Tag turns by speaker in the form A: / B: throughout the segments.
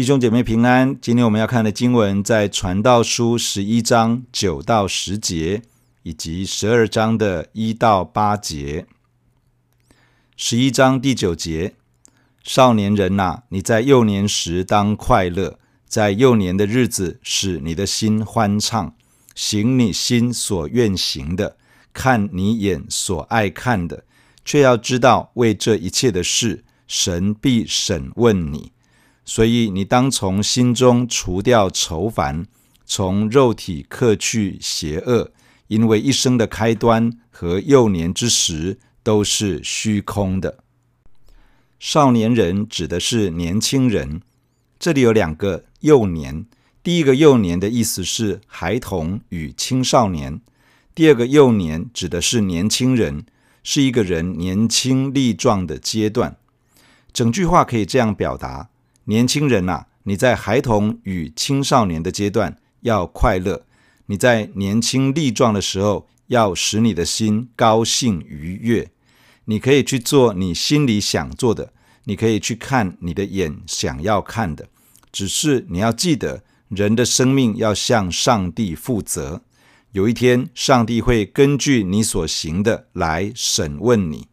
A: 弟兄姐妹平安。今天我们要看的经文在《传道书》十一章九到十节，以及十二章的一到八节。十一章第九节：少年人呐、你在幼年时当快乐，在幼年的日子使你的心欢畅，行你心所愿行的，看你眼所爱看的，却要知道为这一切的事，神必审问你。所以你当从心中除掉愁烦，从肉体克去邪恶，因为一生的开端和幼年之时都是虚空的。少年人指的是年轻人，这里有两个幼年。第一个幼年的意思是孩童与青少年，第二个幼年指的是年轻人，是一个人年轻力壮的阶段。整句话可以这样表达。年轻人呐、啊，你在孩童与青少年的阶段要快乐；你在年轻力壮的时候，要使你的心高兴愉悦。你可以去做你心里想做的，你可以去看你的眼想要看的。只是你要记得，人的生命要向上帝负责。有一天，上帝会根据你所行的来审问你。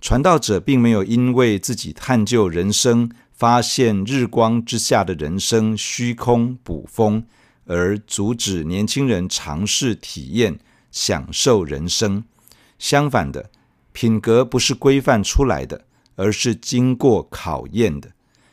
A: 传道者并没有因为自己探究人生。发现日光之下的人生虚空捕风，而阻止年轻人尝试体验、享受人生。相反的，品格不是规范出来的，而是经过考验的。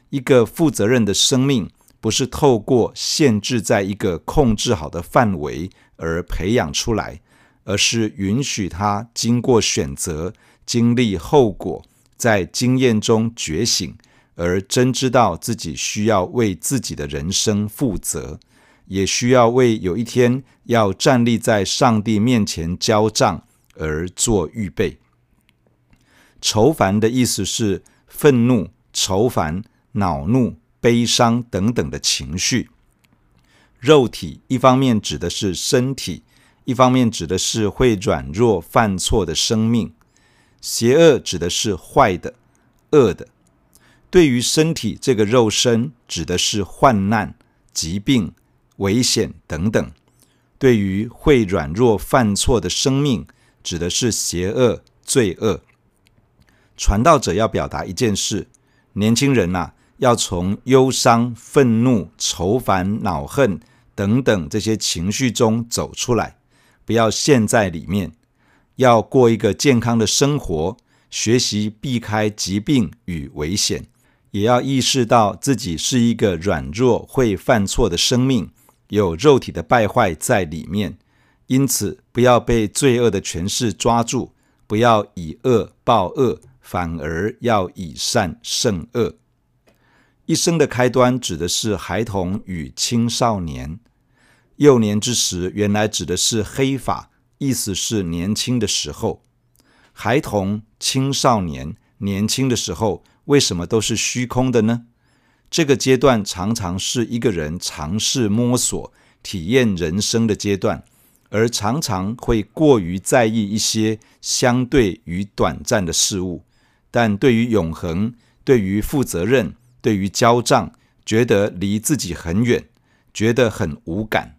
A: 一个负责任的生命，不是透过限制在一个控制好的范围而培养出来，而是允许他经过选择、经历后果，在经验中觉醒。而真知道自己需要为自己的人生负责，也需要为有一天要站立在上帝面前交账而做预备。愁烦的意思是愤怒、愁烦、恼怒、悲伤等等的情绪。肉体一方面指的是身体，一方面指的是会软弱犯错的生命。邪恶指的是坏的、恶的。对于身体这个肉身，指的是患难、疾病、危险等等；对于会软弱犯错的生命，指的是邪恶、罪恶。传道者要表达一件事：年轻人呐、啊，要从忧伤、愤怒、愁烦、恼恨等等这些情绪中走出来，不要陷在里面，要过一个健康的生活，学习避开疾病与危险。也要意识到自己是一个软弱、会犯错的生命，有肉体的败坏在里面，因此不要被罪恶的权势抓住，不要以恶报恶，反而要以善胜恶。一生的开端指的是孩童与青少年，幼年之时原来指的是黑发，意思是年轻的时候。孩童、青少年，年轻的时候。为什么都是虚空的呢？这个阶段常常是一个人尝试摸索、体验人生的阶段，而常常会过于在意一些相对于短暂的事物，但对于永恒、对于负责任、对于交账，觉得离自己很远，觉得很无感。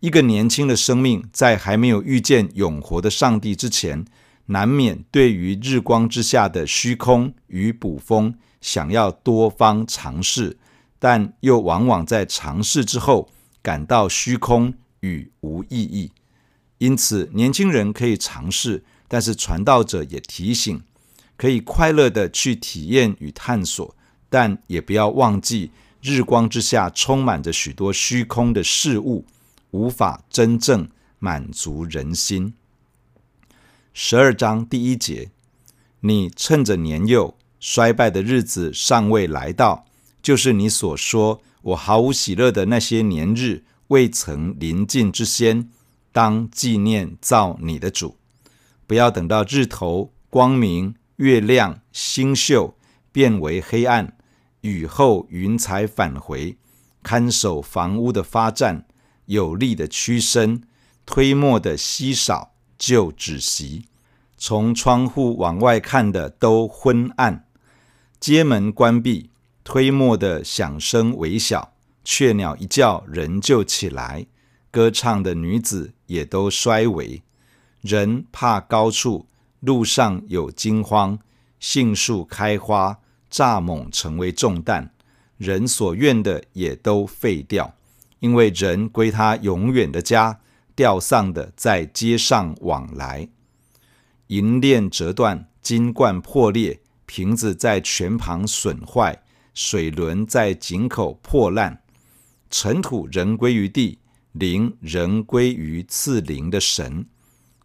A: 一个年轻的生命，在还没有遇见永活的上帝之前，难免对于日光之下的虚空与捕风，想要多方尝试，但又往往在尝试之后感到虚空与无意义。因此，年轻人可以尝试，但是传道者也提醒，可以快乐地去体验与探索，但也不要忘记日光之下充满着许多虚空的事物，无法真正满足人心。十二章第一节，你趁着年幼，衰败的日子尚未来到，就是你所说我毫无喜乐的那些年日未曾临近之先，当纪念造你的主。不要等到日头光明、月亮星宿变为黑暗，雨后云彩返回，看守房屋的发展，有力的屈伸，推磨的稀少。就止息，从窗户往外看的都昏暗，街门关闭，推磨的响声微小，雀鸟一叫人就起来，歌唱的女子也都衰微。人怕高处，路上有惊慌，杏树开花，蚱蜢成为重担，人所愿的也都废掉，因为人归他永远的家，吊丧的在街上往来。银链折断，金冠破裂，瓶子在泉旁损坏，水轮在井口破烂。尘土仍归于地，灵仍归于赐灵的神。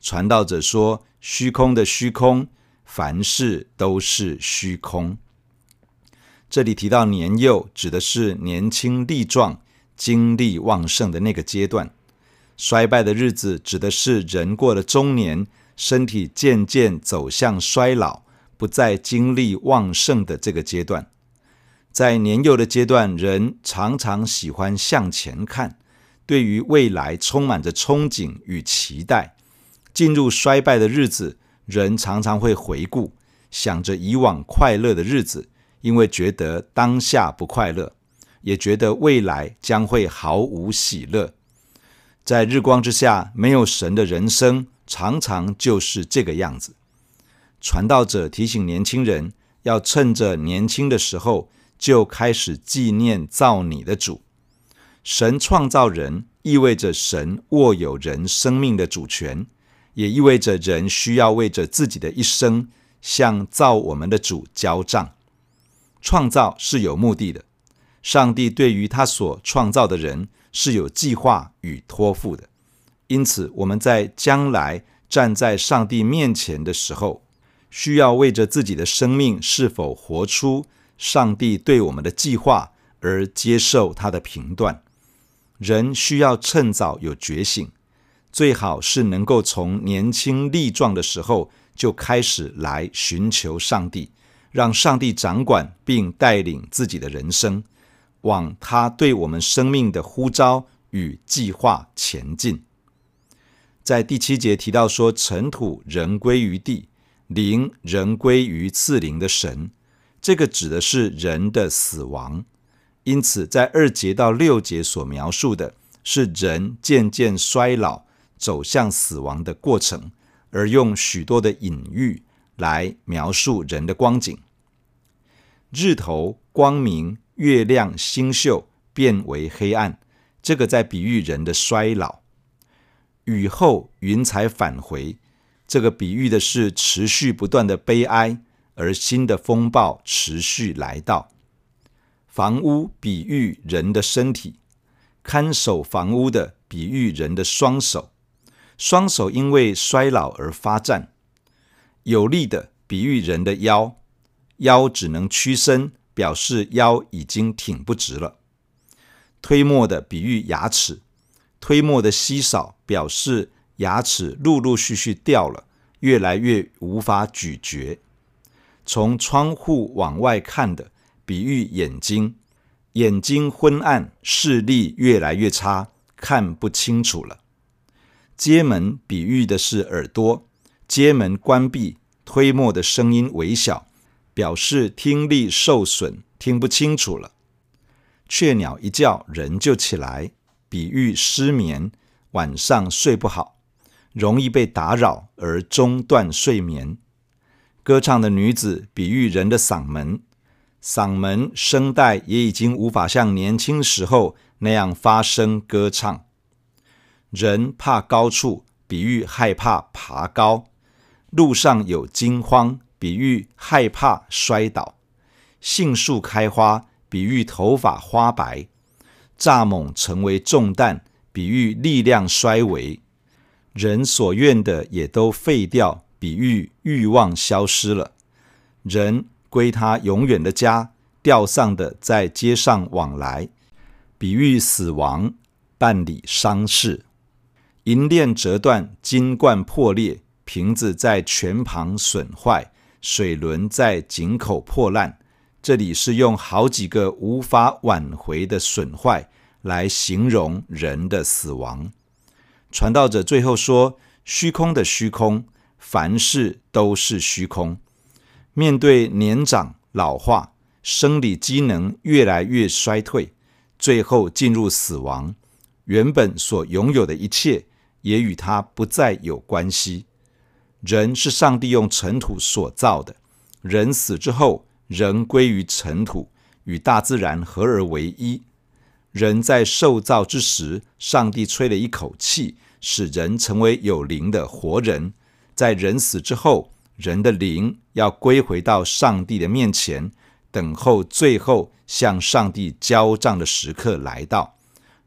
A: 传道者说：“虚空的虚空，凡事都是虚空。”这里提到年幼，指的是年轻力壮、精力旺盛的那个阶段；衰败的日子，指的是人过了中年。身体渐渐走向衰老，不再精力旺盛的这个阶段，在年幼的阶段，人常常喜欢向前看，对于未来充满着憧憬与期待。进入衰败的日子，人常常会回顾，想着以往快乐的日子，因为觉得当下不快乐，也觉得未来将会毫无喜乐。在日光之下，没有神的人生。常常就是这个样子。传道者提醒年轻人，要趁着年轻的时候就开始纪念造你的主。神创造人，意味着神握有人生命的主权，也意味着人需要为着自己的一生向造我们的主交账。创造是有目的的，上帝对于他所创造的人是有计划与托付的。因此，我们在将来站在上帝面前的时候，需要为着自己的生命是否活出上帝对我们的计划而接受他的评断。人需要趁早有觉醒，最好是能够从年轻力壮的时候就开始来寻求上帝，让上帝掌管并带领自己的人生，往他对我们生命的呼召与计划前进。在第七节提到说，尘土仍归于地，灵仍归于赐灵的神。这个指的是人的死亡。因此，在二节到六节所描述的是人渐渐衰老、走向死亡的过程，而用许多的隐喻来描述人的光景。日头光明，月亮星宿变为黑暗，这个在比喻人的衰老。雨后云彩返回，这个比喻的是持续不断的悲哀，而新的风暴持续来到。房屋比喻人的身体，看守房屋的比喻人的双手，双手因为衰老而发颤。有力的比喻人的腰，腰只能屈伸，表示腰已经挺不直了。推磨的比喻牙齿。推磨的稀少，表示牙齿陆陆续续掉了，越来越无法咀嚼。从窗户往外看的，比喻眼睛，眼睛昏暗，视力越来越差，看不清楚了。街门比喻的是耳朵，街门关闭，推磨的声音微小，表示听力受损，听不清楚了。雀鸟一叫，人就起来。比喻失眠，晚上睡不好，容易被打扰而中断睡眠。歌唱的女子，比喻人的嗓门，嗓门声带也已经无法像年轻时候那样发声歌唱。人怕高处，比喻害怕爬高。路上有惊慌，比喻害怕摔倒。杏树开花，比喻头发花白。蚱蜢成为重担，比喻力量衰微；人所愿的也都废掉，比喻欲望消失了。人归他永远的家，吊丧的在街上往来，比喻死亡，办理丧事。银链折断，金冠破裂，瓶子在泉旁损坏，水轮在井口破烂。这里是用好几个无法挽回的损坏来形容人的死亡。传道者最后说：“虚空的虚空，凡事都是虚空。”面对年长老化，生理机能越来越衰退，最后进入死亡。原本所拥有的一切也与他不再有关系。人是上帝用尘土所造的，人死之后人归于尘土，与大自然合而为一。人在受造之时，上帝吹了一口气，使人成为有灵的活人。在人死之后，人的灵要归回到上帝的面前，等候最后向上帝交账的时刻来到。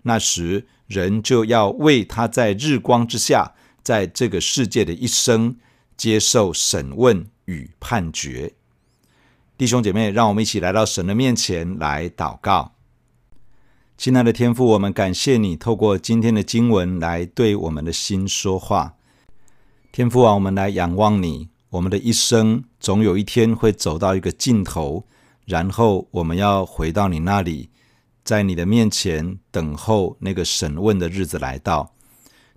A: 那时，人就要为他在日光之下，在这个世界的一生，接受审问与判决。弟兄姐妹，让我们一起来到神的面前来祷告。亲爱的天父，我们感谢你透过今天的经文来对我们的心说话。天父啊，我们来仰望你。我们的一生总有一天会走到一个尽头，然后我们要回到你那里，在你的面前等候那个审问的日子来到。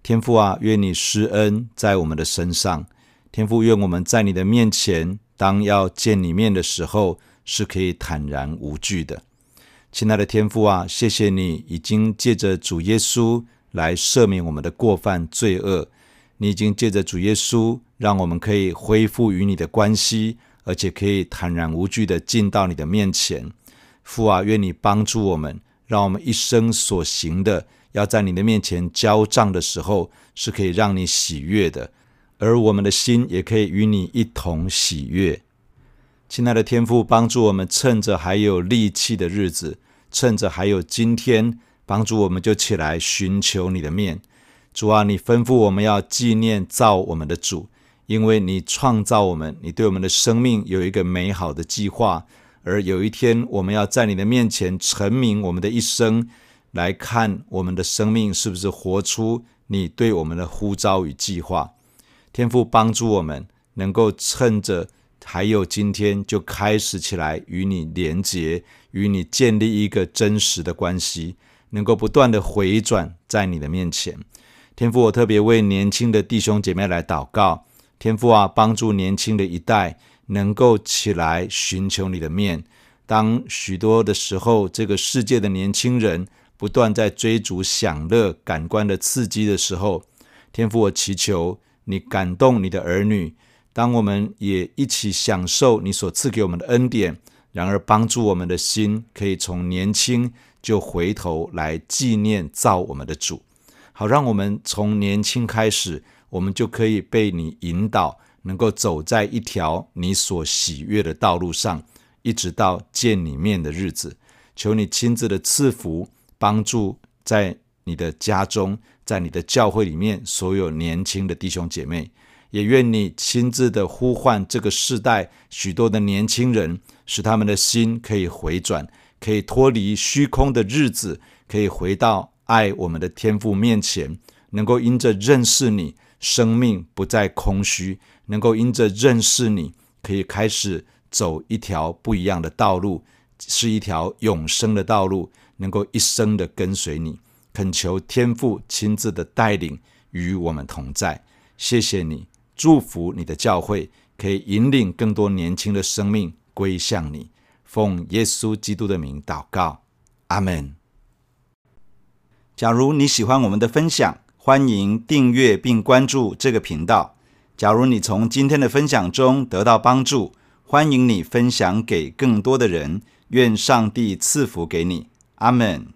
A: 天父啊，愿你施恩在我们的身上。天父，愿我们在你的面前，当要见你面的时候，是可以坦然无惧的。亲爱的天父啊，谢谢你已经借着主耶稣来赦免我们的过犯罪恶。你已经借着主耶稣，让我们可以恢复与你的关系，而且可以坦然无惧的进到你的面前。父啊，愿你帮助我们，让我们一生所行的，要在你的面前交账的时候，是可以让你喜悦的，而我们的心也可以与你一同喜悦。亲爱的天父，帮助我们趁着还有力气的日子，趁着还有今天，帮助我们就起来寻求你的面。主啊，你吩咐我们要纪念造我们的主，因为你创造我们，你对我们的生命有一个美好的计划。而有一天，我们要在你的面前陈明我们的一生，来看我们的生命是不是活出你对我们的呼召与计划。天父帮助我们，能够趁着还有今天，就开始起来与你连结，与你建立一个真实的关系，能够不断的回转在你的面前。天父，我特别为年轻的弟兄姐妹来祷告。天父啊，帮助年轻的一代能够起来寻求你的面。当许多的时候，这个世界的年轻人不断在追逐享乐、感官的刺激的时候，天父，我祈求你感动你的儿女。当我们也一起享受你所赐给我们的恩典，然而帮助我们的心可以从年轻就回头来纪念造我们的主。好，让我们从年轻开始，我们就可以被你引导，能够走在一条你所喜悦的道路上，一直到见你面的日子。求你亲自的赐福，帮助在你的家中，在你的教会里面所有年轻的弟兄姐妹，也愿你亲自的呼唤这个世代许多的年轻人，使他们的心可以回转，可以脱离虚空的日子，可以回到。爱我们的天父面前，能够因着认识你，生命不再空虚；能够因着认识你，可以开始走一条不一样的道路，是一条永生的道路，能够一生的跟随你。恳求天父亲自的带领与我们同在。谢谢你，祝福你的教会，可以引领更多年轻的生命归向你。奉耶稣基督的名祷告，阿门。假如你喜欢我们的分享，欢迎订阅并关注这个频道。假如你从今天的分享中得到帮助，欢迎你分享给更多的人。愿上帝赐福给你。阿门。